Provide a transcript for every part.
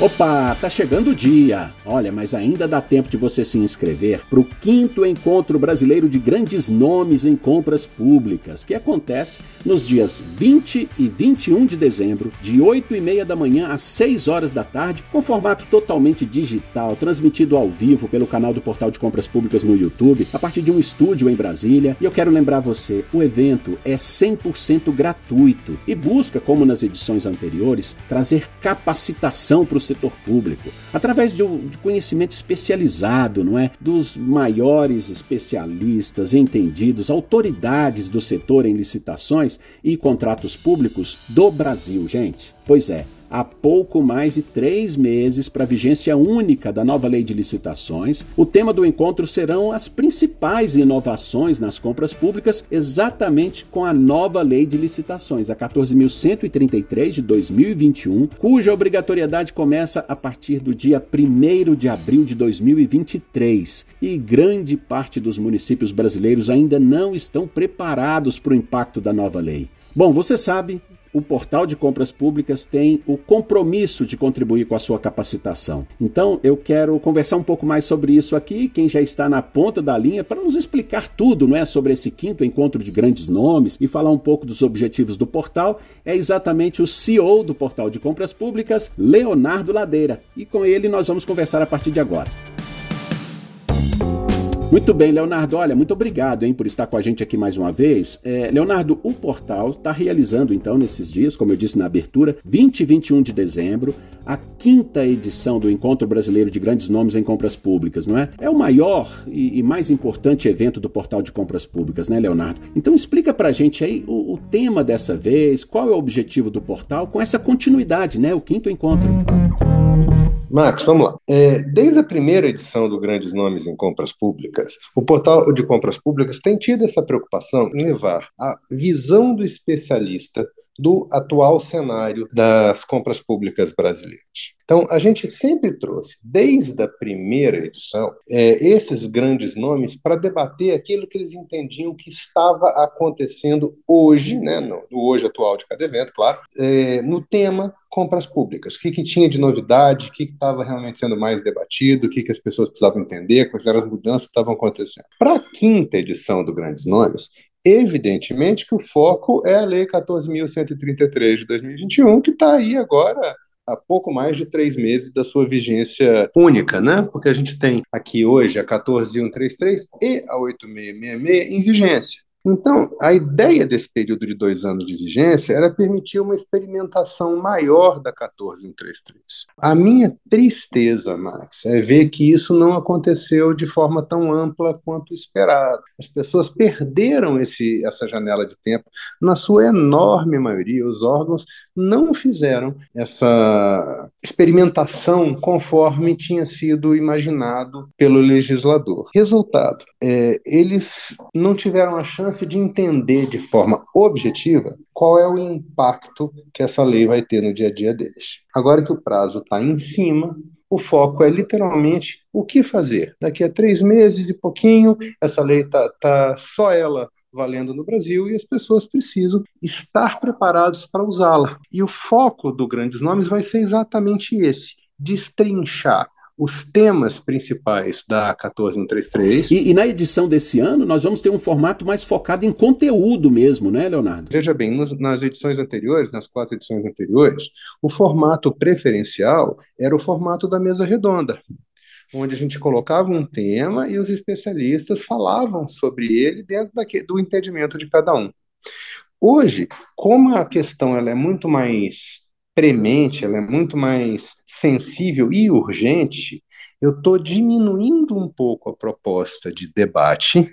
Opa, tá chegando o dia! Olha, mas ainda dá tempo de você se inscrever para o quinto encontro brasileiro de grandes nomes em compras públicas, que acontece nos dias 20 e 21 de dezembro, de 8 e meia da manhã às 6 horas da tarde, com formato totalmente digital, transmitido ao vivo pelo canal do Portal de Compras Públicas no YouTube, a partir de um estúdio em Brasília. E eu quero lembrar você, o evento é 100% gratuito e busca, como nas edições anteriores, trazer capacitação para o setor público, através de, de conhecimento especializado, não é? Dos maiores especialistas, entendidos, autoridades do setor em licitações e contratos públicos do Brasil, gente. Pois é, há pouco mais de três meses para a vigência única da nova lei de licitações. O tema do encontro serão as principais inovações nas compras públicas, exatamente com a nova lei de licitações, a 14.133 de 2021, cuja obrigatoriedade começa a partir do dia 1 de abril de 2023. E grande parte dos municípios brasileiros ainda não estão preparados para o impacto da nova lei. Bom, você sabe, o portal de compras públicas tem o compromisso de contribuir com a sua capacitação. Então, eu quero conversar um pouco mais sobre isso aqui, quem já está na ponta da linha, para nos explicar tudo não é, sobre esse quinto encontro de grandes nomes e falar um pouco dos objetivos do portal, é exatamente o CEO do portal de compras públicas, Leonardo Ladeira. E com ele nós vamos conversar a partir de agora. Muito bem, Leonardo. Olha, muito obrigado hein, por estar com a gente aqui mais uma vez. É, Leonardo, o portal está realizando, então, nesses dias, como eu disse na abertura, 20 e 21 de dezembro, a quinta edição do Encontro Brasileiro de Grandes Nomes em Compras Públicas, não é? É o maior e, e mais importante evento do portal de compras públicas, né, Leonardo? Então explica pra gente aí o, o tema dessa vez, qual é o objetivo do portal com essa continuidade, né? O quinto encontro. Max, vamos lá. É, desde a primeira edição do Grandes Nomes em Compras Públicas, o portal de compras públicas tem tido essa preocupação em levar a visão do especialista do atual cenário das compras públicas brasileiras. Então, a gente sempre trouxe, desde a primeira edição, é, esses grandes nomes para debater aquilo que eles entendiam que estava acontecendo hoje, né, no, hoje atual de cada evento, claro, é, no tema compras públicas. O que, que tinha de novidade, o que estava realmente sendo mais debatido, o que, que as pessoas precisavam entender, quais eram as mudanças que estavam acontecendo. Para a quinta edição do Grandes Nomes, Evidentemente que o foco é a Lei 14.133 de 2021, que está aí agora há pouco mais de três meses da sua vigência única, né? Porque a gente tem aqui hoje a 14.133 e a 8.666 em vigência. Então, a ideia desse período de dois anos de vigência era permitir uma experimentação maior da 14133. A minha tristeza, Max, é ver que isso não aconteceu de forma tão ampla quanto esperado. As pessoas perderam esse, essa janela de tempo. Na sua enorme maioria, os órgãos não fizeram essa experimentação conforme tinha sido imaginado pelo legislador. Resultado: é, eles não tiveram a chance chance de entender de forma objetiva qual é o impacto que essa lei vai ter no dia a dia deles. Agora que o prazo está em cima, o foco é literalmente o que fazer. Daqui a três meses e pouquinho, essa lei está tá só ela valendo no Brasil e as pessoas precisam estar preparados para usá-la. E o foco do Grandes Nomes vai ser exatamente esse: destrinchar os temas principais da 14133. E, e, na edição desse ano, nós vamos ter um formato mais focado em conteúdo mesmo, né, Leonardo? Veja bem, nos, nas edições anteriores, nas quatro edições anteriores, o formato preferencial era o formato da mesa redonda. Onde a gente colocava um tema e os especialistas falavam sobre ele dentro do entendimento de cada um. Hoje, como a questão ela é muito mais premente, ela é muito mais sensível e urgente, eu estou diminuindo um pouco a proposta de debate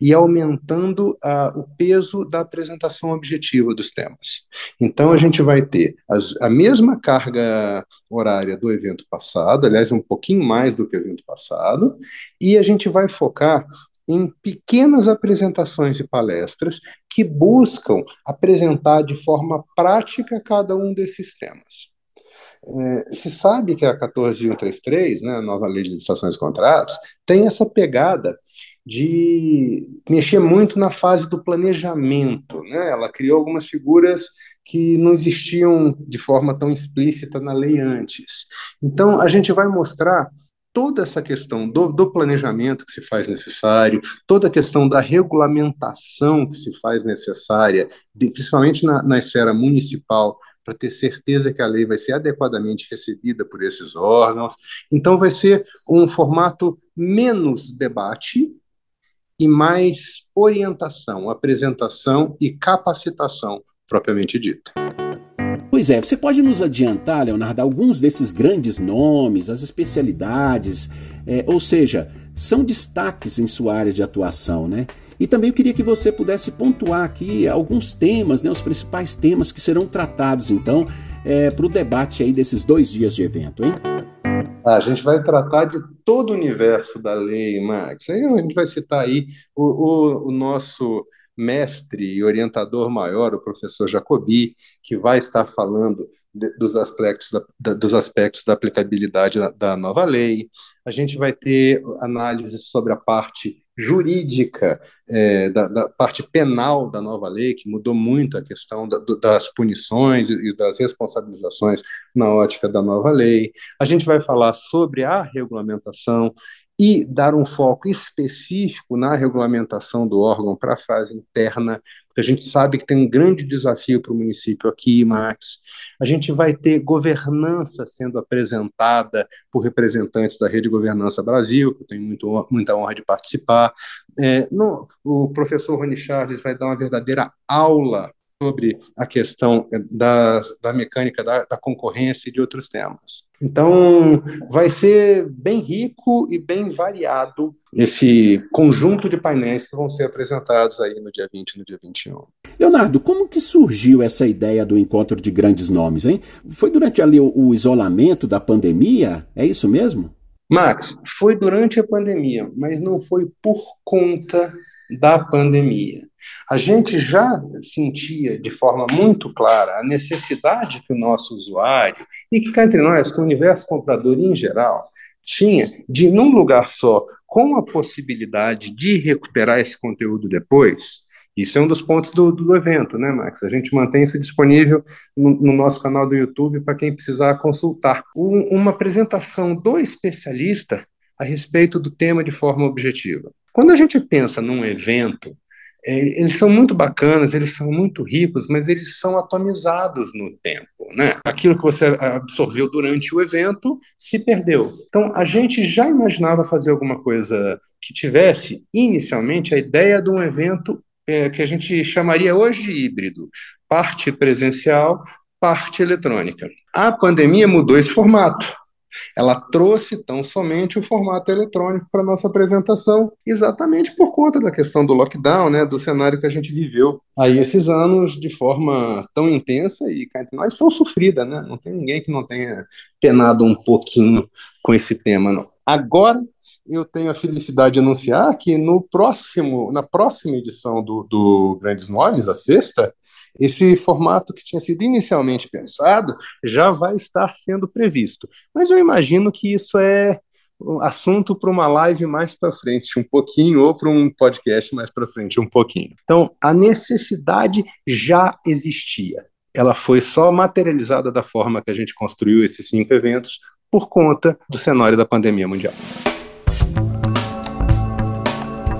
e aumentando a, o peso da apresentação objetiva dos temas. Então, a gente vai ter as, a mesma carga horária do evento passado, aliás, um pouquinho mais do que o evento passado, e a gente vai focar em pequenas apresentações e palestras que buscam apresentar de forma prática cada um desses temas. É, se sabe que a 14133, né, a nova lei de licitações e contratos, tem essa pegada de mexer muito na fase do planejamento. Né? Ela criou algumas figuras que não existiam de forma tão explícita na lei antes. Então, a gente vai mostrar toda essa questão do, do, planejamento que se faz necessário, toda a questão da regulamentação que se faz necessária, de, principalmente na, na esfera municipal, para ter certeza que a lei vai ser adequadamente recebida por esses órgãos. Então, vai ser um formato menos debate e mais orientação, apresentação e capacitação propriamente dita. Pois é, você pode nos adiantar, Leonardo, alguns desses grandes nomes, as especialidades, é, ou seja, são destaques em sua área de atuação, né? E também eu queria que você pudesse pontuar aqui alguns temas, né, os principais temas que serão tratados, então, é, para o debate aí desses dois dias de evento, hein? A gente vai tratar de todo o universo da lei, Max. A gente vai citar aí o, o, o nosso mestre e orientador maior, o professor Jacobi, que vai estar falando de, dos, aspectos da, da, dos aspectos da aplicabilidade da, da nova lei. A gente vai ter análise sobre a parte jurídica, é, da, da, parte penal da nova lei, que mudou muito a questão da, do, das punições e das responsabilizações na ótica da nova lei. A gente vai falar sobre a regulamentação e dar um foco específico na regulamentação do órgão para a fase interna, porque a gente sabe que tem um grande desafio para o município aqui, Max. A gente vai ter governança sendo apresentada por representantes da Rede Governança Brasil, que eu tenho muito, muita honra de participar. É, no, o professor Rony Charles vai dar uma verdadeira aula sobre a questão da, da mecânica da, da, concorrência e de outros temas. Então, vai ser bem rico e bem variado esse conjunto de painéis que vão ser apresentados aí no dia 20 e no dia 21. Leonardo, como que surgiu essa ideia do encontro de grandes nomes, hein? Foi durante ali o, o isolamento da pandemia? É isso mesmo? Max, foi durante a pandemia, mas não foi por conta da pandemia. A gente já sentia de forma muito clara a necessidade que o nosso usuário, e que cá entre nós, que o universo comprador em geral, tinha de, num lugar só, com a possibilidade de recuperar esse conteúdo depois, isso é um dos pontos do, do evento, né, Max? A gente mantém isso disponível no, no nosso canal do YouTube para quem precisar consultar. Um, uma apresentação do especialista a respeito do tema de forma objetiva. Quando a gente pensa num evento, é, eles são muito bacanas, eles são muito ricos, mas eles são atomizados no tempo. Né? Aquilo que você absorveu durante o evento se perdeu. Então, a gente já imaginava fazer alguma coisa que tivesse, inicialmente, a ideia de um evento é, que a gente chamaria hoje de híbrido: parte presencial, parte eletrônica. A pandemia mudou esse formato. Ela trouxe tão somente o formato eletrônico para nossa apresentação, exatamente por conta da questão do lockdown, né, do cenário que a gente viveu aí esses anos de forma tão intensa e nós tão sofrida, né? Não tem ninguém que não tenha penado um pouquinho com esse tema, não. Agora eu tenho a felicidade de anunciar que no próximo, na próxima edição do, do Grandes Nomes, a sexta, esse formato que tinha sido inicialmente pensado já vai estar sendo previsto. Mas eu imagino que isso é assunto para uma live mais para frente um pouquinho ou para um podcast mais para frente um pouquinho. Então, a necessidade já existia. Ela foi só materializada da forma que a gente construiu esses cinco eventos por conta do cenário da pandemia mundial.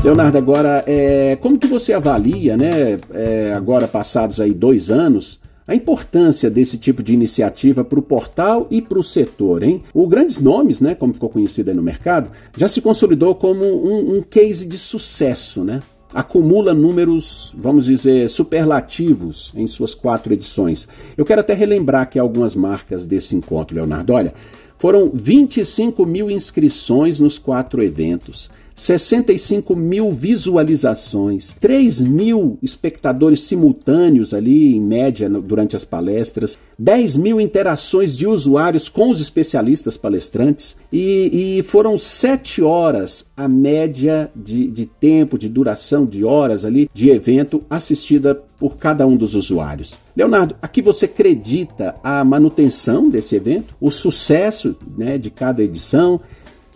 Leonardo, agora, é, como que você avalia, né, é, agora passados aí dois anos, a importância desse tipo de iniciativa para o portal e para o setor, hein? O Grandes Nomes, né, como ficou conhecido aí no mercado, já se consolidou como um, um case de sucesso, né? Acumula números, vamos dizer, superlativos em suas quatro edições. Eu quero até relembrar aqui algumas marcas desse encontro, Leonardo. Olha, foram 25 mil inscrições nos quatro eventos, 65 mil visualizações, 3 mil espectadores simultâneos ali, em média, durante as palestras, 10 mil interações de usuários com os especialistas palestrantes e, e foram 7 horas a média de, de tempo, de duração de horas ali, de evento assistida por cada um dos usuários. Leonardo, aqui você acredita a manutenção desse evento, o sucesso né, de cada edição?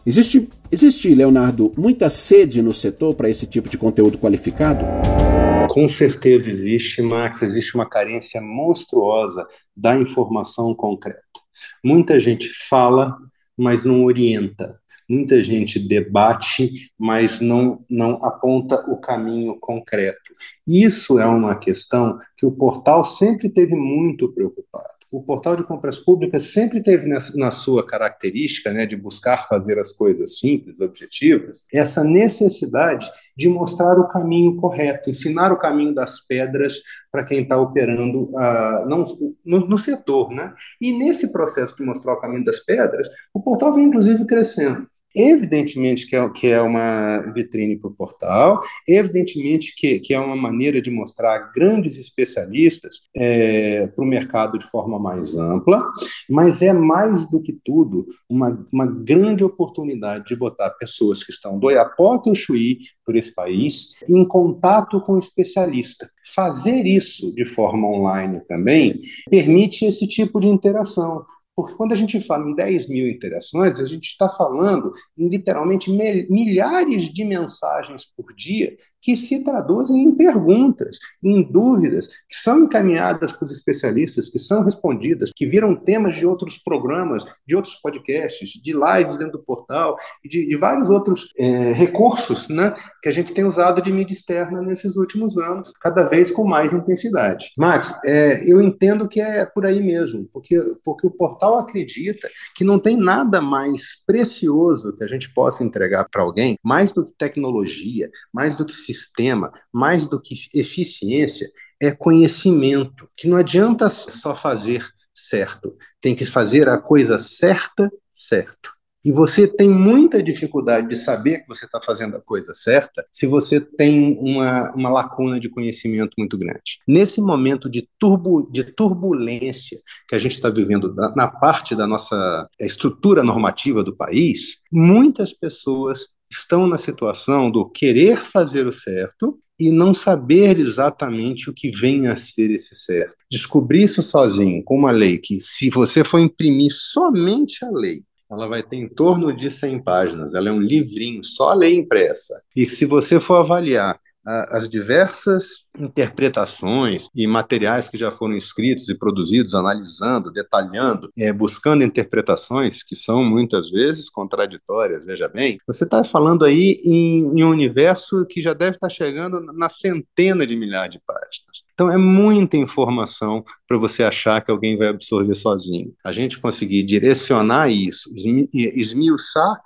Existe Existe, Leonardo, muita sede no setor para esse tipo de conteúdo qualificado? Com certeza existe, Max. Existe uma carência monstruosa da informação concreta. Muita gente fala, mas não orienta. Muita gente debate, mas não, não aponta o caminho concreto. Isso é uma questão que o portal sempre teve muito preocupado. O portal de compras públicas sempre teve na sua característica né, de buscar fazer as coisas simples, objetivas, essa necessidade de mostrar o caminho correto, ensinar o caminho das pedras para quem está operando uh, não, no, no, setor. Né? E nesse processo de mostrar o caminho das pedras, o portal vem inclusive crescendo. Evidentemente que é, que é uma vitrine para o portal, evidentemente que, que é uma maneira de mostrar grandes especialistas é, para o mercado de forma mais ampla, mas é mais do que tudo uma, uma grande oportunidade de botar pessoas que estão do Iapoque ao Chuí por esse país em contato com o especialista. Fazer isso de forma online também permite esse tipo de interação. Porque quando a gente fala em 10 mil interações, a gente está falando em literalmente milhares de mensagens por dia que se traduzem em perguntas, em dúvidas, que são encaminhadas para os especialistas, que são respondidas, que viram temas de outros programas, de outros podcasts, de lives dentro do portal, e de, de vários outros é, recursos né, que a gente tem usado de mídia externa nesses últimos anos, cada vez com mais intensidade. Max, é, eu entendo que é por aí mesmo, porque, porque o portal acredita que não tem nada mais precioso que a gente possa entregar para alguém, mais do que tecnologia, mais do que sistema, mais do que eficiência, é conhecimento. Que não adianta só fazer certo, tem que fazer a coisa certa, certo. E você tem muita dificuldade de saber que você está fazendo a coisa certa se você tem uma, uma lacuna de conhecimento muito grande. Nesse momento de, turbo, de turbulência que a gente está vivendo na, na parte da nossa estrutura normativa do país, muitas pessoas estão na situação do querer fazer o certo e não saber exatamente o que vem a ser esse certo. Descobrir isso sozinho, com uma lei que, se você for imprimir somente a lei, ela vai ter em torno de 100 páginas, ela é um livrinho, só a lei impressa. E se você for avaliar as diversas interpretações e materiais que já foram escritos e produzidos, analisando, detalhando, é, buscando interpretações que são muitas vezes contraditórias, veja bem, você está falando aí em, em um universo que já deve estar tá chegando na centena de milhares de páginas. Então é muita informação para você achar que alguém vai absorver sozinho. A gente conseguir direcionar isso, esmiuçar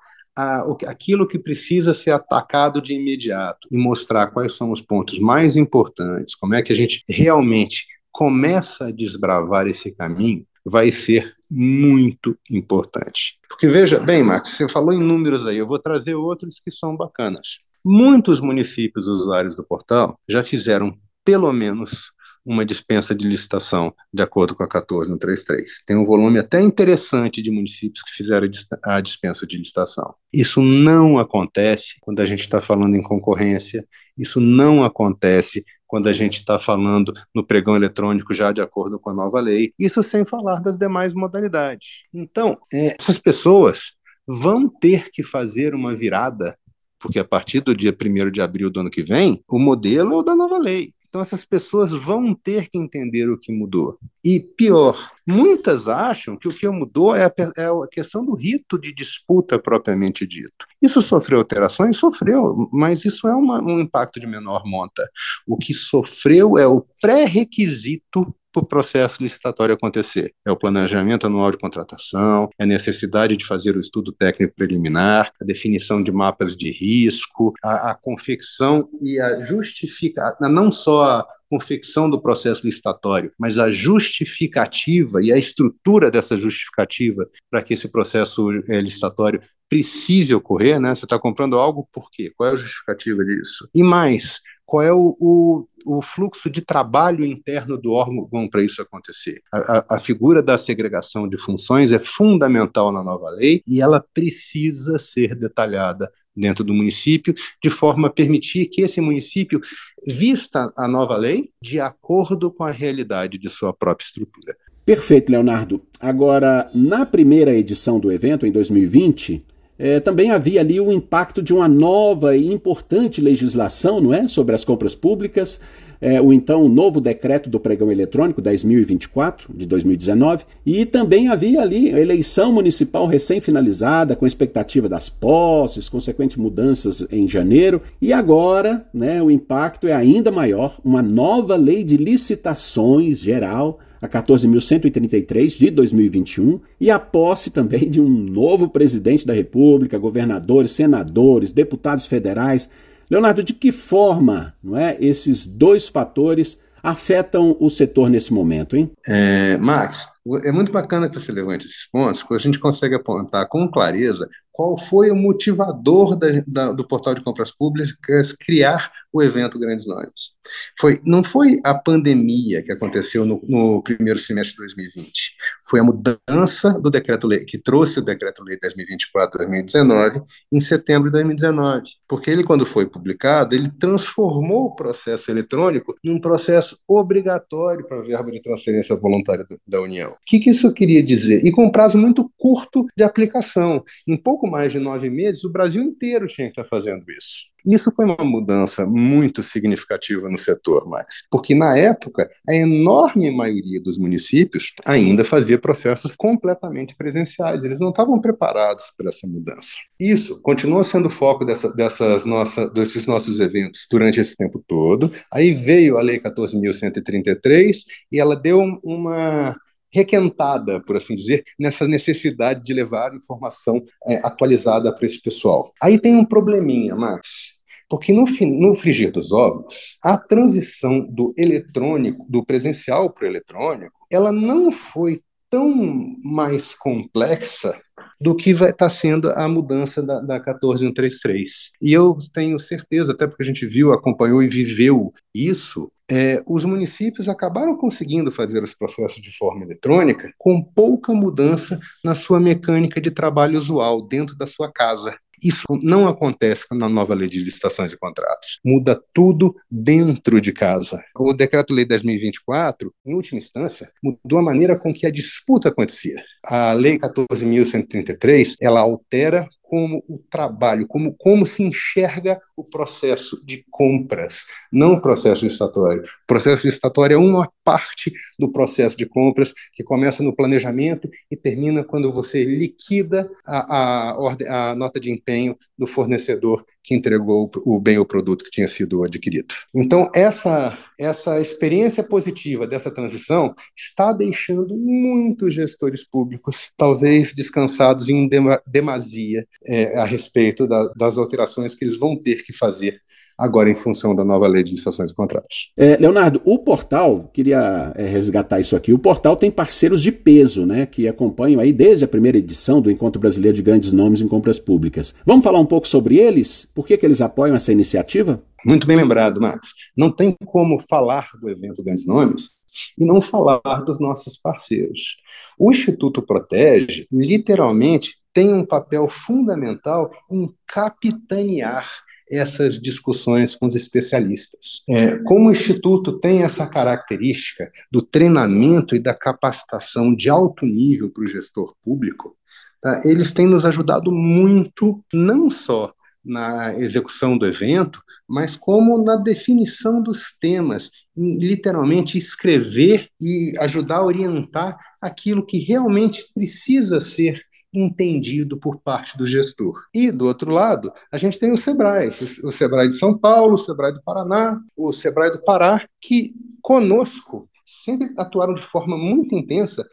aquilo que precisa ser atacado de imediato e mostrar quais são os pontos mais importantes, como é que a gente realmente começa a desbravar esse caminho, vai ser muito importante. Porque veja bem, Max, você falou em números aí, eu vou trazer outros que são bacanas. Muitos municípios usuários do portal já fizeram pelo menos uma dispensa de licitação, de acordo com a 14 no 33. Tem um volume até interessante de municípios que fizeram a dispensa de licitação. Isso não acontece quando a gente está falando em concorrência, isso não acontece quando a gente está falando no pregão eletrônico já de acordo com a nova lei, isso sem falar das demais modalidades. Então, é, essas pessoas vão ter que fazer uma virada, porque a partir do dia 1 de abril do ano que vem, o modelo é o da nova lei. Então, essas pessoas vão ter que entender o que mudou. E pior, muitas acham que o que mudou é a, é a, questão do rito de disputa propriamente dito. Isso sofreu alterações? Sofreu, mas isso é uma, um impacto de menor monta. O que sofreu é o pré-requisito para o processo licitatório acontecer. É o planejamento anual de contratação, é a necessidade de fazer o estudo técnico preliminar, a definição de mapas de risco, a, a confecção e a justificação, não só a confecção do processo licitatório, mas a justificativa e a estrutura dessa justificativa para que esse processo é, licitatório precise ocorrer, né? Você está comprando algo por quê? Qual é a justificativa disso? E mais, qual é o, o, o, fluxo de trabalho interno do órgão para isso acontecer. A, a, a, figura da segregação de funções é fundamental na nova lei e ela precisa ser detalhada dentro do município, de forma a permitir que esse município vista a nova lei de acordo com a realidade de sua própria estrutura. Perfeito, Leonardo. Agora, na primeira edição do evento, em 2020, é, também havia ali o impacto de uma nova e importante legislação, não é, sobre as compras públicas, é, o então novo decreto do pregão eletrônico 10.024 de 2019, e também havia ali a eleição municipal recém-finalizada, com expectativa das posses, consequentes mudanças em janeiro, e agora né, o impacto é ainda maior, uma nova lei de licitações geral a 14.133 de 2021 e a posse também de um novo presidente da República, governadores, senadores, deputados federais. Leonardo, de que forma não é, esses dois fatores afetam o setor nesse momento, hein? É, Max, é muito bacana que você levante esses pontos, porque a gente consegue apontar com clareza qual foi o motivador da, da, do portal de compras públicas criar o evento Grandes Nomes. Foi, não foi a pandemia que aconteceu no, no primeiro semestre de 2020, foi a mudança do decreto-lei, que trouxe o decreto-lei 2024-2019 em setembro de 2019, porque ele, quando foi publicado, ele transformou o processo eletrônico num processo obrigatório para a verba de transferência voluntária da União. O que, que isso queria dizer? E com um prazo muito curto de aplicação. Em pouco mais de nove meses, o Brasil inteiro tinha que estar fazendo isso. Isso foi uma mudança muito significativa no setor, Max, porque na época a enorme maioria dos municípios ainda fazia processos completamente presenciais, eles não estavam preparados para essa mudança. Isso continua sendo o foco dessa, dessas nossa, desses nossos eventos durante esse tempo todo. Aí veio a Lei 14.133 e ela deu uma requentada, por assim dizer, nessa necessidade de levar informação é, atualizada para esse pessoal. Aí tem um probleminha, Max. Porque no, no frigir dos ovos, a transição do eletrônico, do presencial para o eletrônico, ela não foi tão mais complexa do que vai estar tá sendo a mudança da, da 14133. E eu tenho certeza, até porque a gente viu, acompanhou e viveu isso, é, os municípios acabaram conseguindo fazer os processos de forma eletrônica com pouca mudança na sua mecânica de trabalho usual dentro da sua casa. Isso não acontece na nova lei de licitações e contratos. Muda tudo dentro de casa. O decreto-lei 10.024, em última instância, mudou a maneira com que a disputa acontecia. A lei 14.133, ela altera como o trabalho, como, como se enxerga o processo de compras, não o processo licitatório. O processo licitatório é uma parte do processo de compras que começa no planejamento e termina quando você liquida a, a, a nota de empenho do fornecedor que entregou o bem ou produto que tinha sido adquirido. Então, essa, essa experiência positiva dessa transição está deixando muitos gestores públicos, talvez descansados em demasia é, a respeito da, das alterações que eles vão ter que fazer agora em função da nova lei de licitações e contratos. É, Leonardo, o portal, queria é, resgatar isso aqui, o portal tem parceiros de peso, né, que acompanham aí desde a primeira edição do Encontro Brasileiro de Grandes Nomes em Compras Públicas. Vamos falar um pouco sobre eles? Por que, que eles apoiam essa iniciativa? Muito bem lembrado, Max. Não tem como falar do evento Grandes Nomes e não falar dos nossos parceiros. O Instituto Protege, literalmente, tem um papel fundamental em capitanear essas discussões com os especialistas. É, como o Instituto tem essa característica do treinamento e da capacitação de alto nível para o gestor público, tá, eles têm nos ajudado muito, não só na execução do evento, mas como na definição dos temas, em literalmente escrever e ajudar a orientar aquilo que realmente precisa ser entendido por parte do gestor. E, do outro lado, a gente tem o SEBRAE, o SEBRAE de São Paulo, o SEBRAE do Paraná, o SEBRAE do Pará, que conosco sempre atuaram de forma muito intensa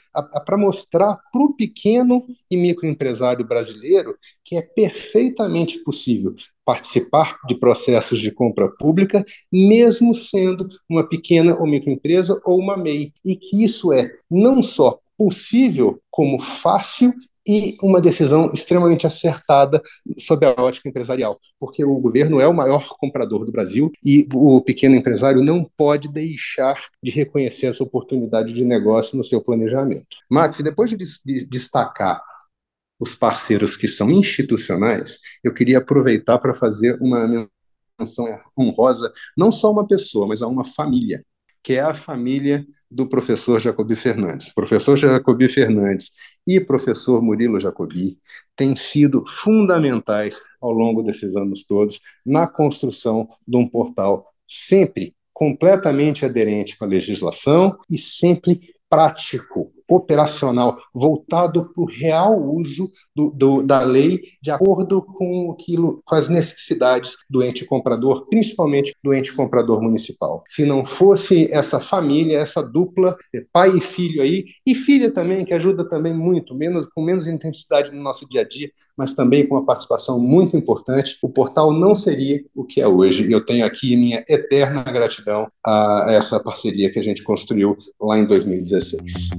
para mostrar para o pequeno e microempresário brasileiro que é perfeitamente possível participar de processos de compra pública, mesmo sendo uma pequena ou microempresa ou uma MEI, e que isso é não só possível, como fácil e uma decisão extremamente acertada sob a ótica empresarial, porque o governo é o maior comprador do Brasil e o pequeno empresário não pode deixar de reconhecer essa oportunidade de negócio no seu planejamento. Max, depois de destacar os parceiros que são institucionais, eu queria aproveitar para fazer uma menção honrosa não só a uma pessoa, mas a uma família que é a família do professor Jacobi Fernandes. professor Jacobi Fernandes e professor Murilo Jacobi têm sido fundamentais ao longo desses anos todos na construção de um portal sempre completamente aderente com a legislação e sempre prático, operacional, voltado para o real uso do, do, da lei de acordo com, aquilo, com as necessidades do ente comprador, principalmente do ente comprador municipal. Se não fosse essa família, essa dupla, é, pai e filho aí, e filha também, que ajuda também muito, menos, com menos intensidade no nosso dia a dia, mas também com uma participação muito importante, o portal não seria o que é hoje. E eu tenho aqui minha eterna gratidão a essa parceria que a gente construiu lá em 2016.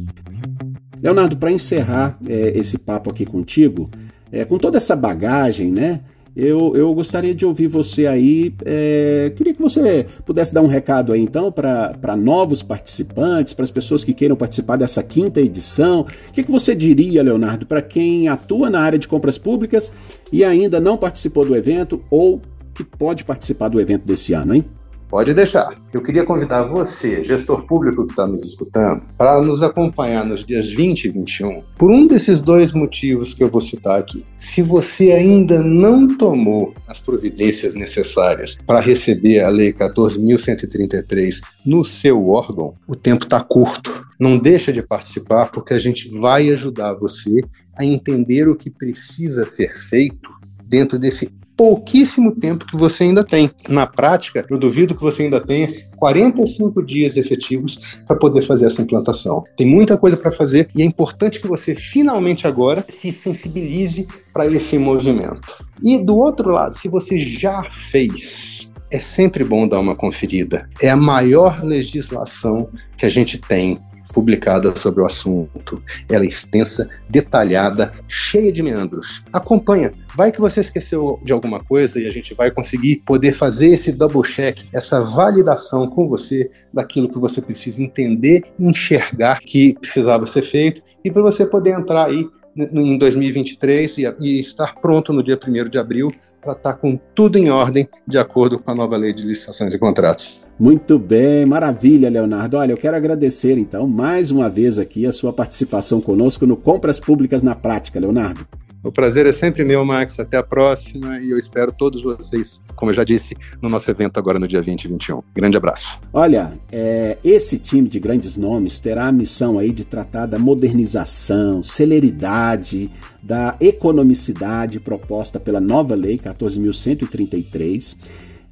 Leonardo, para encerrar é, esse papo aqui contigo, é, com toda essa bagagem, né? Eu, eu gostaria de ouvir você aí. É, queria que você pudesse dar um recado aí, então, para novos participantes, para as pessoas que queiram participar dessa quinta edição. O que, que você diria, Leonardo, para quem atua na área de compras públicas e ainda não participou do evento ou que pode participar do evento desse ano, hein? Pode deixar. Eu queria convidar você, gestor público que está nos escutando, para nos acompanhar nos dias 20 e 21, por um desses dois motivos que eu vou citar aqui. Se você ainda não tomou as providências necessárias para receber a Lei 14.133 no seu órgão, o tempo está curto. Não deixa de participar, porque a gente vai ajudar você a entender o que precisa ser feito dentro desse pouquíssimo tempo que você ainda tem. Na prática, eu duvido que você ainda tenha 45 dias efetivos para poder fazer essa implantação. Tem muita coisa para fazer e é importante que você finalmente agora se sensibilize para esse movimento. E do outro lado, se você já fez, é sempre bom dar uma conferida. É a maior legislação que a gente tem publicada sobre o assunto. Ela é extensa, detalhada, cheia de meandros. Acompanha. Vai que você esqueceu de alguma coisa e a gente vai conseguir poder fazer esse double check, essa validação com você daquilo que você precisa entender, enxergar que precisava ser feito e para você poder entrar aí em 2023 e, e estar pronto no dia 1 de abril para estar tá com tudo em ordem de acordo com a nova lei de licitações e contratos. Muito bem, maravilha, Leonardo. Olha, eu quero agradecer então mais uma vez aqui a sua participação conosco no Compras Públicas na Prática, Leonardo. O prazer é sempre meu, Max. Até a próxima e eu espero todos vocês, como eu já disse, no nosso evento agora no dia 20 e 21. Grande abraço. Olha, é, esse time de grandes nomes terá a missão aí de tratar da modernização, celeridade, da economicidade proposta pela nova lei 14.133,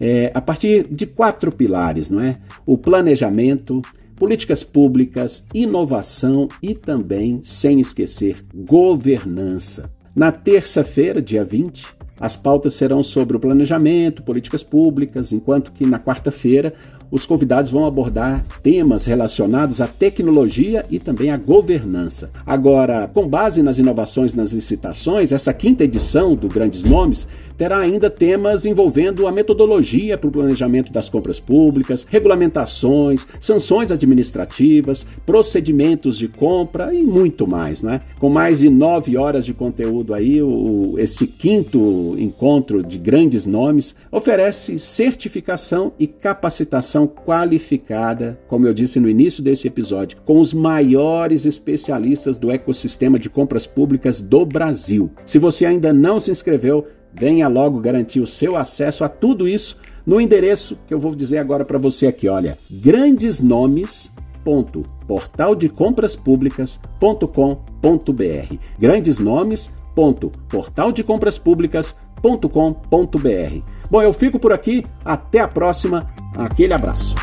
é, a partir de quatro pilares, não é? O planejamento, políticas públicas, inovação e também, sem esquecer, governança. Na terça-feira, dia 20, as pautas serão sobre o planejamento, políticas públicas, enquanto que na quarta-feira os convidados vão abordar temas relacionados à tecnologia e também à governança. Agora, com base nas inovações nas licitações, essa quinta edição do Grandes Nomes terá ainda temas envolvendo a metodologia para o planejamento das compras públicas, regulamentações, sanções administrativas, procedimentos de compra e muito mais, né? Com mais de nove horas de conteúdo aí, o, este quinto encontro de grandes nomes oferece certificação e capacitação qualificada, como eu disse no início desse episódio, com os maiores especialistas do ecossistema de compras públicas do Brasil. Se você ainda não se inscreveu, venha logo garantir o seu acesso a tudo isso no endereço que eu vou dizer agora para você aqui, olha, grandesnomes.portaldecompraspublicas.com.br. Grandes nomes.portaldecompraspublicas.com.br. Bom, eu fico por aqui, até a próxima. Aquele abraço.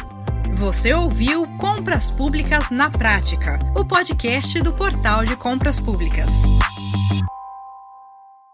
Você ouviu Compras Públicas na Prática, o podcast do Portal de Compras Públicas.